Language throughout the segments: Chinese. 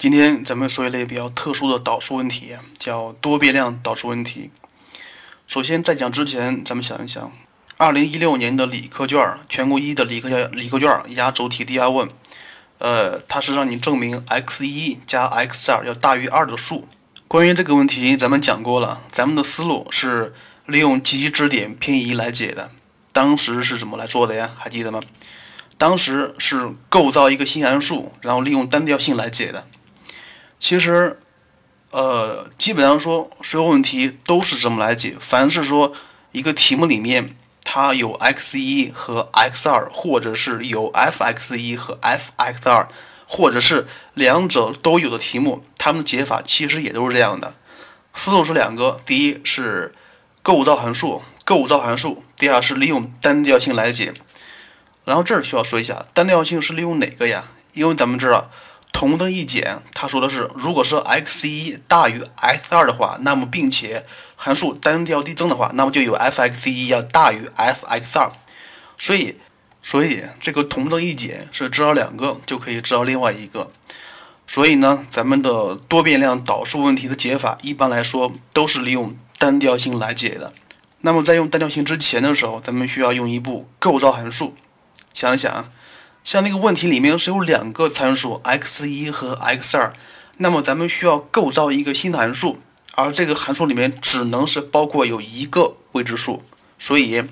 今天咱们说一类比较特殊的导数问题，叫多变量导数问题。首先，在讲之前，咱们想一想，二零一六年的理科卷，全国一的理科理科卷压轴题第二问，呃，它是让你证明 x 一加 x 二要大于二的数。关于这个问题，咱们讲过了，咱们的思路是利用极值点偏移来解的。当时是怎么来做的呀？还记得吗？当时是构造一个新函数，然后利用单调性来解的。其实，呃，基本上说所有问题都是这么来解。凡是说一个题目里面它有 x 一和 x 二，或者是有 f x 一和 f x 二，或者是两者都有的题目，它们的解法其实也都是这样的。思路是两个：第一是构造函数，构造函数；第二是利用单调性来解。然后这儿需要说一下，单调性是利用哪个呀？因为咱们知道。同增一减，他说的是，如果是 x 一大于 x 二的话，那么并且函数单调递增的话，那么就有 f x 一要大于 f x 二。所以，所以这个同增一减是知道两个就可以知道另外一个。所以呢，咱们的多变量导数问题的解法，一般来说都是利用单调性来解的。那么在用单调性之前的时候，咱们需要用一步构造函数。想一想。像那个问题里面是有两个参数 x 一和 x 二，那么咱们需要构造一个新的函数，而这个函数里面只能是包括有一个未知数。所以，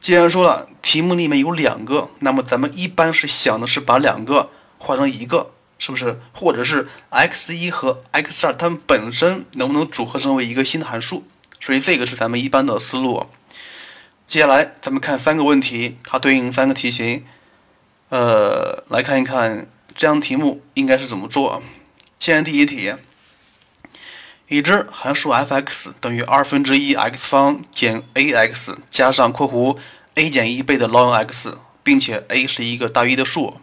既然说了题目里面有两个，那么咱们一般是想的是把两个化成一个，是不是？或者是 x 一和 x 二它们本身能不能组合成为一个新的函数？所以这个是咱们一般的思路。接下来咱们看三个问题，它对应三个题型。呃，来看一看这样题目应该是怎么做。先看第一题，已知函数 f(x) 等于二分之一 x 方减 ax 加上括弧 a 减一倍的 ln(x)，并且 a 是一个大于一的数。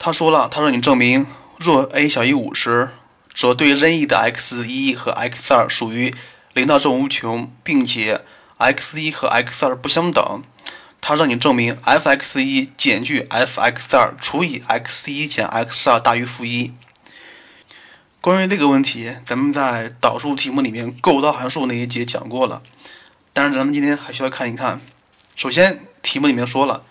他说了，他让你证明，若 a 小于五十，则对任意的 x 一和 x 二属于零到正无穷，并且 x 一和 x 二不相等。它让你证明 f(x 一减去 f(x 二除以 x 一减 x 二大于负一。关于这个问题，咱们在导数题目里面构造函数那一节讲过了，但是咱们今天还需要看一看。首先，题目里面说了，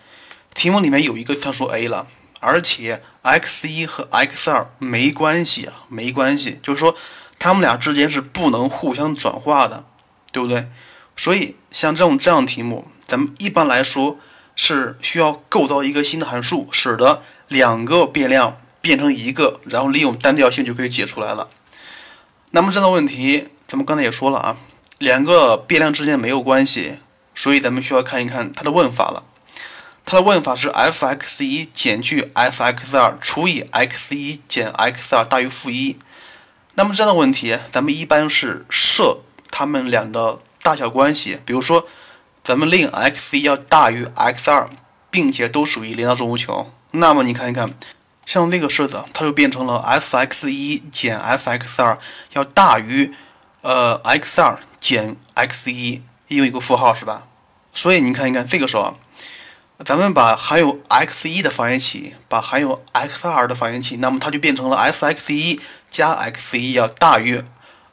题目里面有一个参数 a 了，而且 x 一和 x 二没关系啊，没关系，就是说它们俩之间是不能互相转化的，对不对？所以像这种这样题目。咱们一般来说是需要构造一个新的函数，使得两个变量变成一个，然后利用单调性就可以解出来了。那么这道问题，咱们刚才也说了啊，两个变量之间没有关系，所以咱们需要看一看它的问法了。它的问法是 f(x 一减去 f(x 二除以 x 一减 x 二大于负一。那么这样的问题，咱们一般是设它们俩的大小关系，比如说。咱们令 x 一要大于 x 二，并且都属于零到正无穷，那么你看一看，像这个式子，它就变成了 f(x 一减 f(x 二要大于呃 x 二减 x 一，又一个负号是吧？所以你看一看这个时候，咱们把含有 x 一的放一起，把含有 x 二的放一起，那么它就变成了 f(x 一加 x 一要大于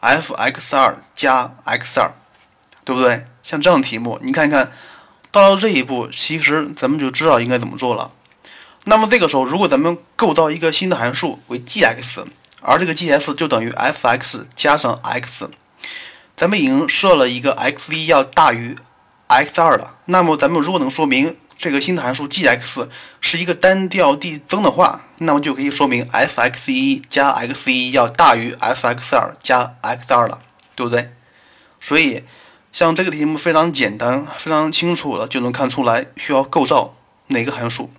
f(x 二加 x 二，对不对？像这样的题目，你看一看，到了这一步，其实咱们就知道应该怎么做了。那么这个时候，如果咱们构造一个新的函数为 g(x)，而这个 g(s) 就等于 f(x) 加上 x，咱们已经设了一个 x 一要大于 x 二了。那么咱们如果能说明这个新的函数 g(x) 是一个单调递增的话，那么就可以说明 f(x 一加 x 一要大于 f(x 二加 x 二了，对不对？所以。像这个题目非常简单，非常清楚了，就能看出来需要构造哪个函数，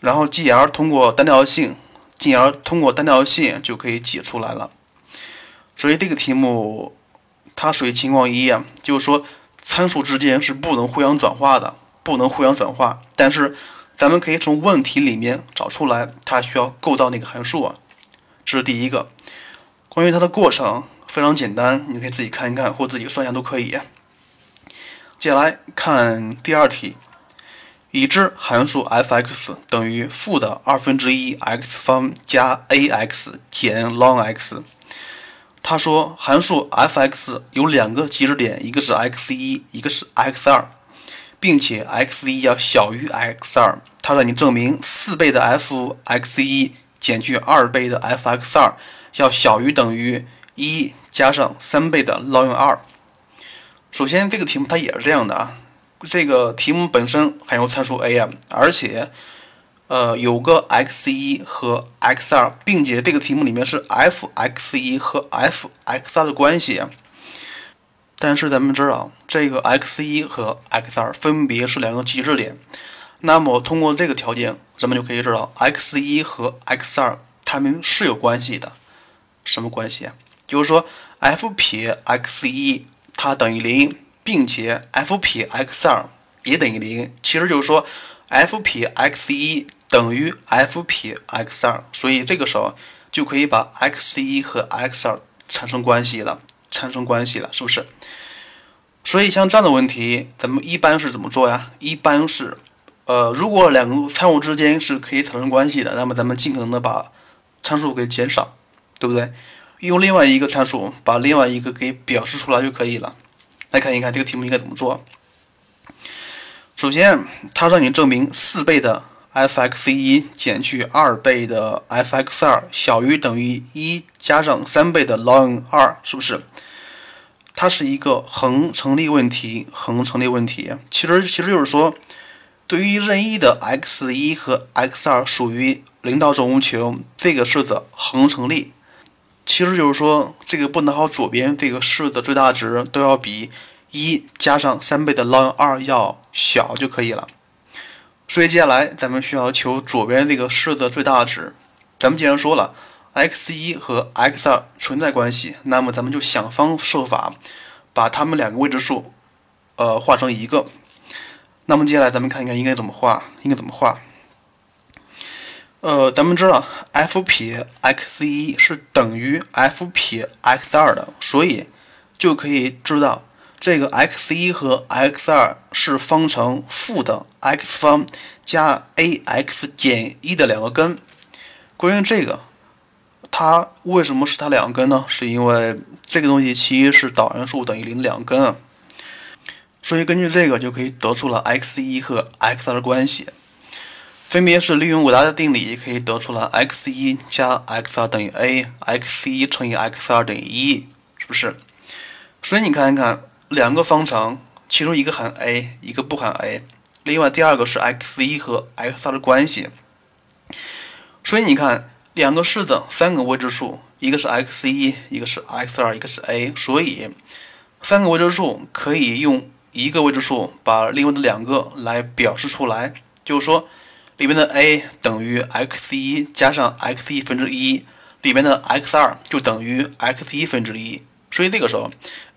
然后继而通过单调性，进而通过单调性就可以解出来了。所以这个题目它属于情况一啊，就是说参数之间是不能互相转化的，不能互相转化。但是咱们可以从问题里面找出来它需要构造哪个函数啊，这是第一个。关于它的过程非常简单，你可以自己看一看或自己算一下都可以。接下来看第二题，已知函数 f(x) 等于负的二分之一 x 方加 ax 减 lnx。他说，函数 f(x) 有两个极值点，一个是 x1，一个是 x2，并且 x1 要小于 x2。他让你证明四倍的 f(x1) 减去二倍的 f(x2) 要小于等于一加上三倍的 ln 二。首先，这个题目它也是这样的啊。这个题目本身含有参数 a 啊，而且，呃，有个 x 一和 x 二，并且这个题目里面是 f x 一和 f x 二的关系。但是咱们知道，这个 x 一和 x 二分别是两个极值点。那么通过这个条件，咱们就可以知道 x 一和 x 二它们是有关系的。什么关系啊？就是说 f 撇 x 一它等于零。并且 f 撇 x 二也等于零，其实就是说 f 撇 x 一等于 f 撇 x 二，所以这个时候就可以把 x 一和 x 二产生关系了，产生关系了，是不是？所以像这样的问题，咱们一般是怎么做呀？一般是，呃，如果两个参数之间是可以产生关系的，那么咱们尽可能的把参数给减少，对不对？用另外一个参数把另外一个给表示出来就可以了。来看一看这个题目应该怎么做。首先，它让你证明四倍的 f(x1) 减去二倍的 f(x2) 小于等于一加上三倍的 ln 二，是不是？它是一个恒成立问题，恒成立问题。其实，其实就是说，对于任意的 x1 和 x2 属于零到正无穷这个式子恒成立。其实就是说，这个不能号左边这个式的最大值都要比一加上三倍的 ln 二要小就可以了。所以接下来咱们需要求左边这个式的最大值。咱们既然说了 x 一和 x 二存在关系，那么咱们就想方设法把它们两个未知数，呃，画成一个。那么接下来咱们看一看应该怎么画，应该怎么画。呃，咱们知道 f 撇 x 一是等于 f 撇 x 二的，所以就可以知道这个 x 一和 x 二是方程负的 x 方加 ax 减一的两个根。关于这个，它为什么是它两根呢？是因为这个东西其一是导函数等于零两根啊，所以根据这个就可以得出了 x 一和 x 二的关系。分别是利用韦达的定理，可以得出了 x 一加 x 二等于 a，x 一乘以 x 二等于一，是不是？所以你看一看，两个方程，其中一个含 a，一个不含 a，另外第二个是 x 一和 x 二的关系。所以你看，两个式子，三个未知数，一个是 x 一，一个是 x 二，一个是 a，所以三个未知数可以用一个未知数把另外的两个来表示出来，就是说。里面的 a 等于 x 一加上 x 一分之一，里面的 x 二就等于 x 一分之一，所以这个时候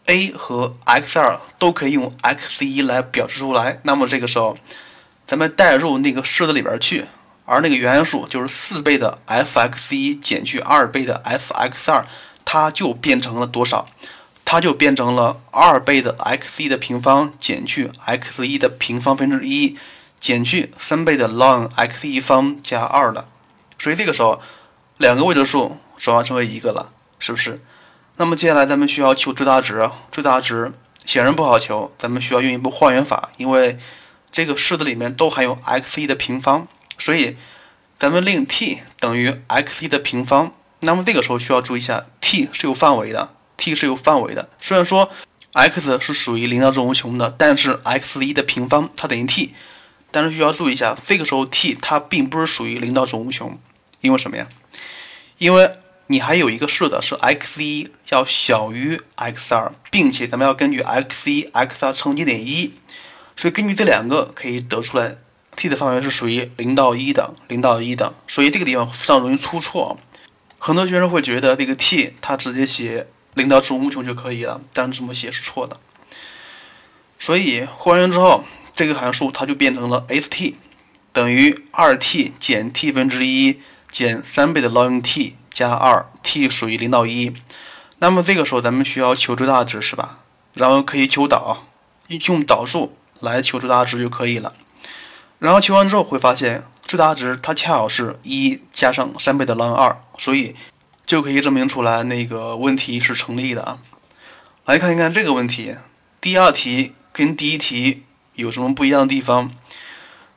a 和 x 二都可以用 x 一来表示出来。那么这个时候，咱们代入那个式子里边去，而那个原函数就是四倍的 f(x 一)减去二倍的 f(x 二),它就变成了多少？它就变成了二倍的 x 一的平方减去 x 一的平方分之一。减去三倍的 ln x 一方加二了，所以这个时候两个未知数转化成为一个了，是不是？那么接下来咱们需要求最大值，最大值显然不好求，咱们需要用一步换元法，因为这个式子里面都含有 x 一的平方，所以咱们令 t 等于 x 一的平方。那么这个时候需要注意一下，t 是有范围的，t 是有范围的。虽然说 x 是属于零到正无穷的，但是 x 一的平方它等于 t。但是需要注意一下，这个时候 t 它并不是属于零到正无穷，因为什么呀？因为你还有一个式子是 x 一要小于 x 二，并且咱们要根据 x 一 x 二乘积点一，所以根据这两个可以得出来 t 的范围是属于零到一的，零到一的，所以这个地方非常容易出错。很多学生会觉得这个 t 它直接写零到正无穷就可以了，但是这么写是错的。所以还原之后。这个函数它就变成了 s_t 等于二 t 减 t 分之一减三倍的 ln t 加二 t 属于零到一。那么这个时候咱们需要求最大值是吧？然后可以求导，用导数来求最大值就可以了。然后求完之后会发现最大值它恰好是一加上三倍的 ln 二，所以就可以证明出来那个问题是成立的啊。来看一看这个问题，第二题跟第一题有什么不一样的地方？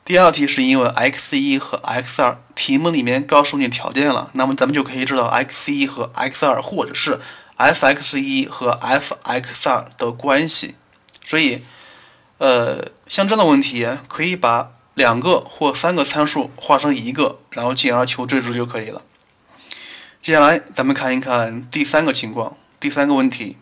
第二题是因为 x 一和 x 二题目里面告诉你条件了，那么咱们就可以知道 x 一和 x 二或者是 f x 一和 f x 二的关系。所以，呃，像这样的问题可以把两个或三个参数化成一个，然后进而求最值就可以了。接下来咱们看一看第三个情况，第三个问题。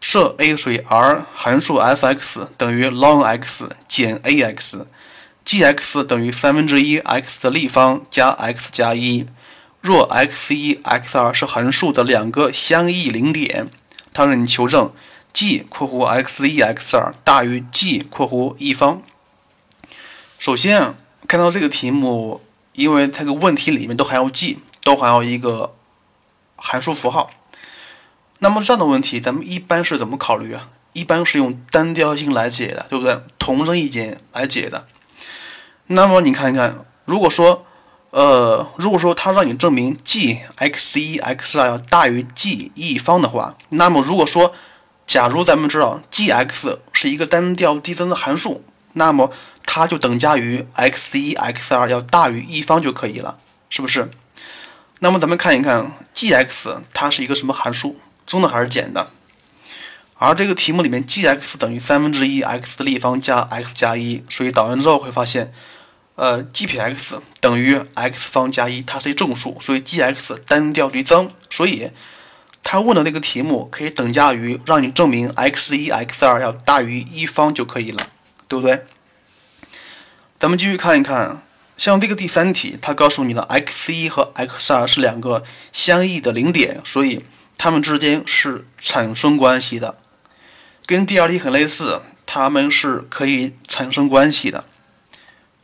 设 a 属于 R 函数 f(x) 等于 ln(x) 减 ax，g(x) 等于三分之一 x 的立方加 x 加一。若 x1、x2 是函数的两个相异零点，它让你求证 g（ 括弧 x1、x2） 大于 g（ 括弧一方）。首先看到这个题目，因为它个问题里面都含有 g，都含有一个函数符号。那么这样的问题，咱们一般是怎么考虑啊？一般是用单调性来解的，对不对？同声一简来解的。那么你看一看，如果说，呃，如果说他让你证明 g x 一 x 二要大于 g 一方的话，那么如果说，假如咱们知道 g x 是一个单调递增的函数，那么它就等价于 x 一 x 二要大于一方就可以了，是不是？那么咱们看一看 g x 它是一个什么函数？增的还是减的？而这个题目里面，g(x) 等于三分之一 x 的立方加 x 加一，所以导完之后会发现，呃，g 撇 x 等于 x 方加一，它是一正数，所以 g(x) 单调递增，所以他问的那个题目可以等价于让你证明 x 一 x 二要大于一方就可以了，对不对？咱们继续看一看，像这个第三题，它告诉你了 x 一和 x 二是两个相异的零点，所以。它们之间是产生关系的，跟第二题很类似，它们是可以产生关系的。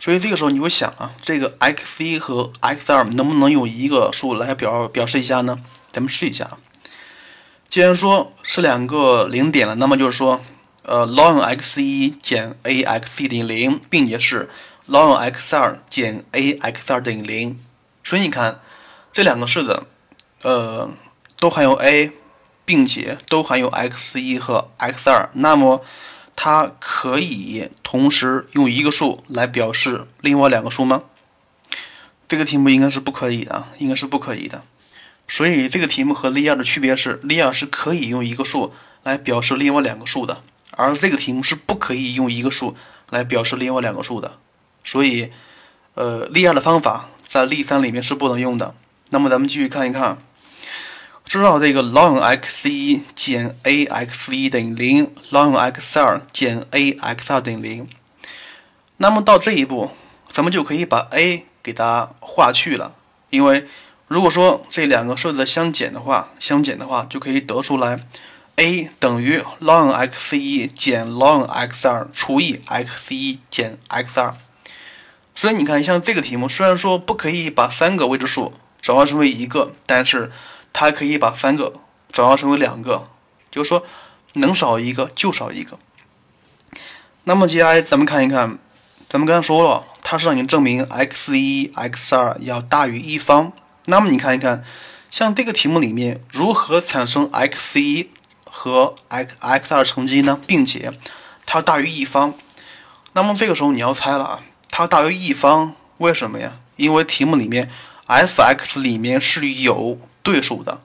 所以这个时候你会想啊，这个 x 一和 x 二能不能用一个数来表表示一下呢？咱们试一下啊。既然说是两个零点了，那么就是说，呃，ln x 一减 a x 一等于零，并且是 ln x 二减 a x 二等于零。所以你看，这两个式子，呃。都含有 a，并且都含有 x 一和 x 二，那么它可以同时用一个数来表示另外两个数吗？这个题目应该是不可以的，应该是不可以的。所以这个题目和例二的区别是，例二是可以用一个数来表示另外两个数的，而这个题目是不可以用一个数来表示另外两个数的。所以，呃，例二的方法在例三里面是不能用的。那么咱们继续看一看。知道这个 ln x 一减 a x 一等于零，ln x 二减 a x 二等于零。那么到这一步，咱们就可以把 a 给它划去了。因为如果说这两个数字相减的话，相减的话就可以得出来 a 等于 ln x 一减 ln x 二除以 x 一减 x 二。所以你看，像这个题目，虽然说不可以把三个未知数转化成为一个，但是它可以把三个转化成为两个，就是说能少一个就少一个。那么接下来咱们看一看，咱们刚才说了，它是让你证明 x 一 x 二要大于一方。那么你看一看，像这个题目里面如何产生 x 一和 x x 二乘积呢？并且它大于一方。那么这个时候你要猜了啊，它大于一方，为什么呀？因为题目里面 f(x) 里面是有。对数的，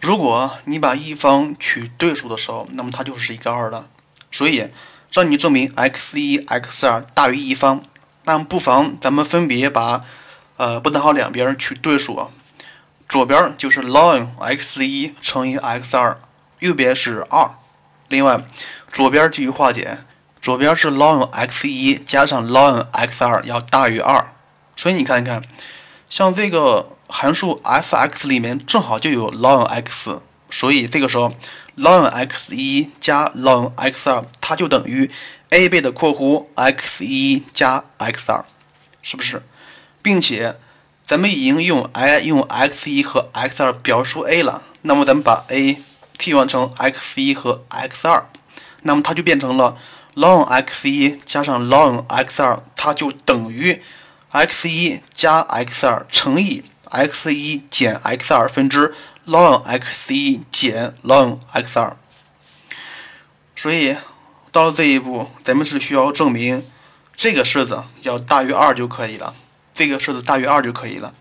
如果你把一方取对数的时候，那么它就是一个二了。所以让你证明 x 一 x 二大于一方，那不妨咱们分别把呃不等号两边取对数啊，左边就是 ln x 一乘以 x 二，右边是二。另外左边继续化简，左边是 ln x 一加上 ln x 二要大于二。所以你看一看，像这个。函数 f(x) 里面正好就有 ln x，所以这个时候 ln x 一加 ln x 二，它就等于 a 倍的括弧 x 一加 x 二，是不是？并且咱们已经用 i 用 x 一和 x 二表述 a 了，那么咱们把 a 替换成 x 一和 x 二，那么它就变成了 ln x 一加上 ln x 二，它就等于 x 一加 x 二乘以 x 一减 x 二分之 ln x 一减 ln x 二。所以到了这一步，咱们是需要证明这个式子要大于二就可以了。这个式子大于二就可以了。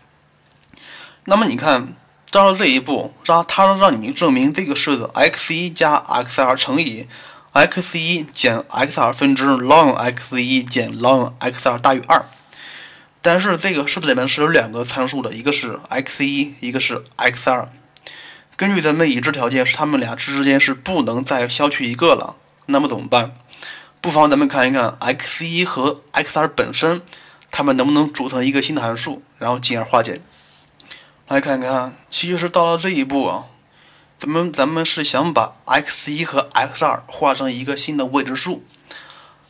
那么你看。到了这一步，让它让你证明这个式子 x 一加 x 二乘以 x 一减 x 二分之 ln x 一减 ln x 二大于二。但是这个式子里面是有两个参数的，一个是 x 一，一个是 x 二。根据咱们已知条件，是它们俩之间是不能再消去一个了。那么怎么办？不妨咱们看一看 x 一和 x 二本身，它们能不能组成一个新的函数，然后进而化简。来看看，其实是到了这一步啊，咱们咱们是想把 x 一和 x 二化成一个新的未知数。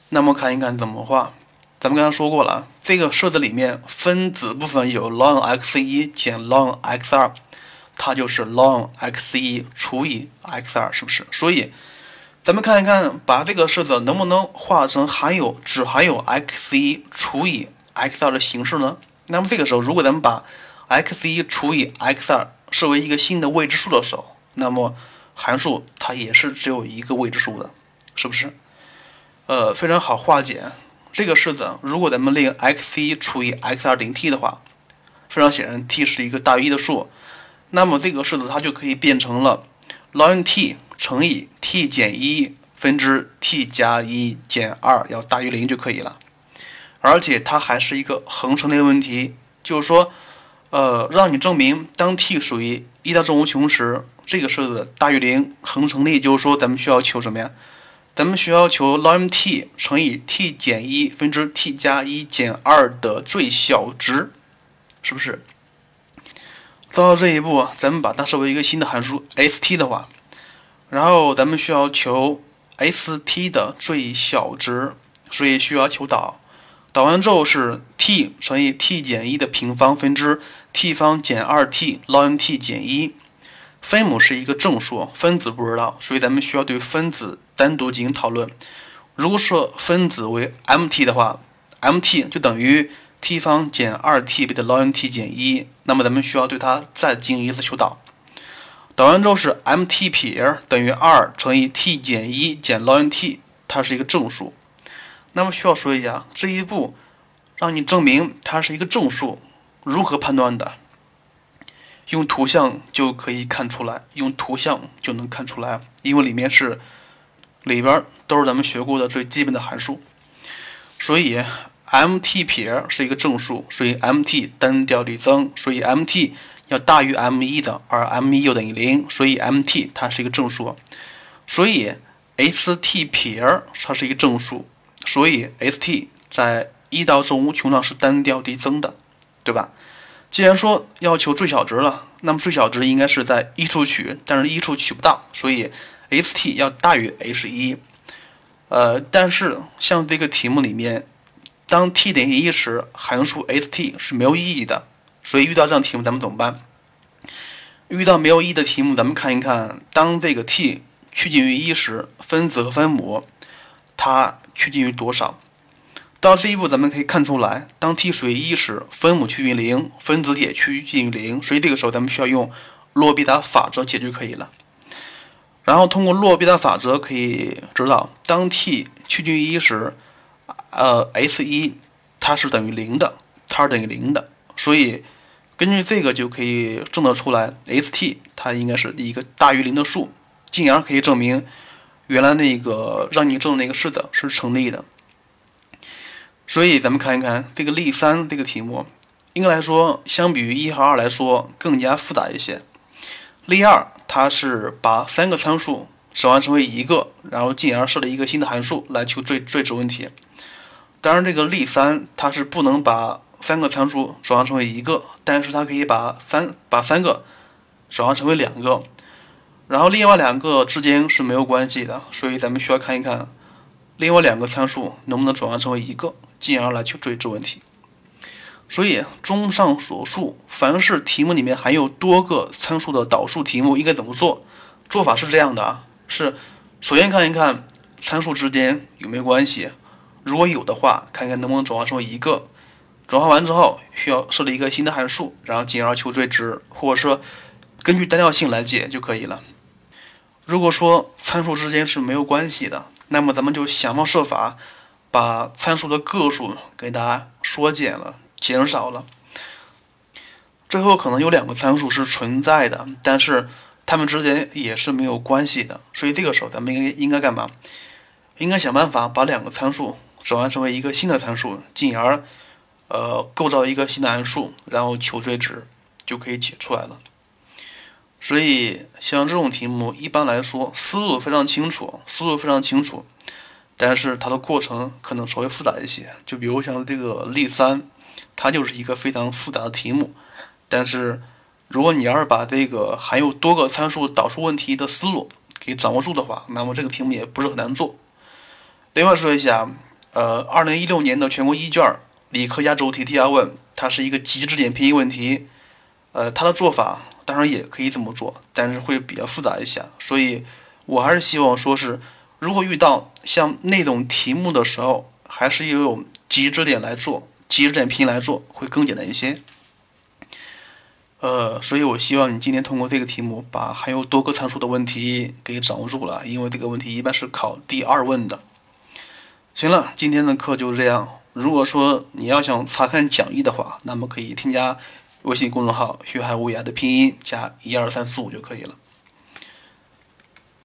那么看一看怎么画。咱们刚才说过了，这个式子里面分子部分有 ln x 一减 ln x 二，它就是 ln x 一除以 x 二，是不是？所以咱们看一看，把这个式子能不能化成含有只含有 x 一除以 x 二的形式呢？那么这个时候，如果咱们把 x 一除以 x 二设为一个新的未知数的时候，那么函数它也是只有一个未知数的，是不是？呃，非常好化简。这个式子，如果咱们令 x 一除以 x 二等于 t 的话，非常显然 t 是一个大于一的数，那么这个式子它就可以变成了 ln t 乘以 t 减一分之 t 加一减二要大于零就可以了。而且它还是一个恒成立问题，就是说。呃，让你证明当 t 属于一到正无穷时，这个式子大于零恒成立，就是说咱们需要求什么呀？咱们需要求 ln t 乘以 t 减一分之 t 加一减二的最小值，是不是？做到这一步，咱们把它设为一个新的函数 st 的话，然后咱们需要求 st 的最小值，所以需要求导。导完之后是 t 乘以 t 减一的平方分之 t 方减二 t ln t 减一，分母是一个正数，分子不知道，所以咱们需要对分子单独进行讨论。如果说分子为 mt 的话，mt 就等于 t 方减二 t 倍的 ln t 减一，那么咱们需要对它再进行一次求导。导完之后是 mt 撇等于二乘以 t 减一减 ln t，它是一个正数。那么需要说一下，这一步让你证明它是一个正数，如何判断的？用图像就可以看出来，用图像就能看出来，因为里面是里边都是咱们学过的最基本的函数，所以 mt 撇是一个正数，所以 mt 单调递增，所以 mt 要大于 m 一的，而 m 一又等于零，所以 mt 它是一个正数，所以 st 撇它是一个正数。所以，st 在一到正无穷上是单调递增的，对吧？既然说要求最小值了，那么最小值应该是在一处取，但是一处取不到，所以 st 要大于 h 一。呃，但是像这个题目里面，当 t 等于一时，函数 st 是没有意义的，所以遇到这样题目咱们怎么办？遇到没有意义的题目，咱们看一看，当这个 t 趋近于一时，分子和分母它。趋近于多少？到这一步，咱们可以看出来，当 t 属于一时，分母趋近于零，分子也趋近于零，所以这个时候咱们需要用洛必达法则解就可以了。然后通过洛必达法则可以知道，当 t 趋近于一时，呃，s 一它是等于零的，它是等于零的，所以根据这个就可以证得出来，st 它应该是一个大于零的数，进而可以证明。原来那个让你证那个式子是成立的，所以咱们看一看这个例三这个题目，应该来说相比于一和二来说更加复杂一些。例二它是把三个参数转换成为一个，然后进而设了一个新的函数来求最最值问题。当然，这个例三它是不能把三个参数转换成为一个，但是它可以把三把三个转换成为两个。然后另外两个之间是没有关系的，所以咱们需要看一看另外两个参数能不能转换成为一个，进而来求追这问题。所以综上所述，凡是题目里面含有多个参数的导数题目应该怎么做？做法是这样的啊，是首先看一看参数之间有没有关系？如果有的话，看看能不能转化成一个。转化完之后，需要设立一个新的函数，然后进而求最值，或者说根据单调性来解就可以了。如果说参数之间是没有关系的，那么咱们就想方设法把参数的个数给它缩减了、减少了。最后可能有两个参数是存在的，但是它们之间也是没有关系的。所以这个时候咱们应该应该干嘛？应该想办法把两个参数转换成为一个新的参数，进而呃构造一个新的函数，然后求最值，就可以解出来了。所以像这种题目，一般来说思路非常清楚，思路非常清楚，但是它的过程可能稍微复杂一些。就比如像这个例三，它就是一个非常复杂的题目。但是如果你要是把这个含有多个参数导数问题的思路给掌握住的话，那么这个题目也不是很难做。另外说一下，呃，二零一六年的全国一卷理科压轴题第二问，它是一个极值点偏移问题，呃，它的做法。当然也可以这么做，但是会比较复杂一些，所以我还是希望说是，如果遇到像那种题目的时候，还是要用极值点来做，极值点拼来做会更简单一些。呃，所以我希望你今天通过这个题目，把含有多个参数的问题给掌握住了，因为这个问题一般是考第二问的。行了，今天的课就是这样。如果说你要想查看讲义的话，那么可以添加。微信公众号“学海无涯”的拼音加一二三四五就可以了。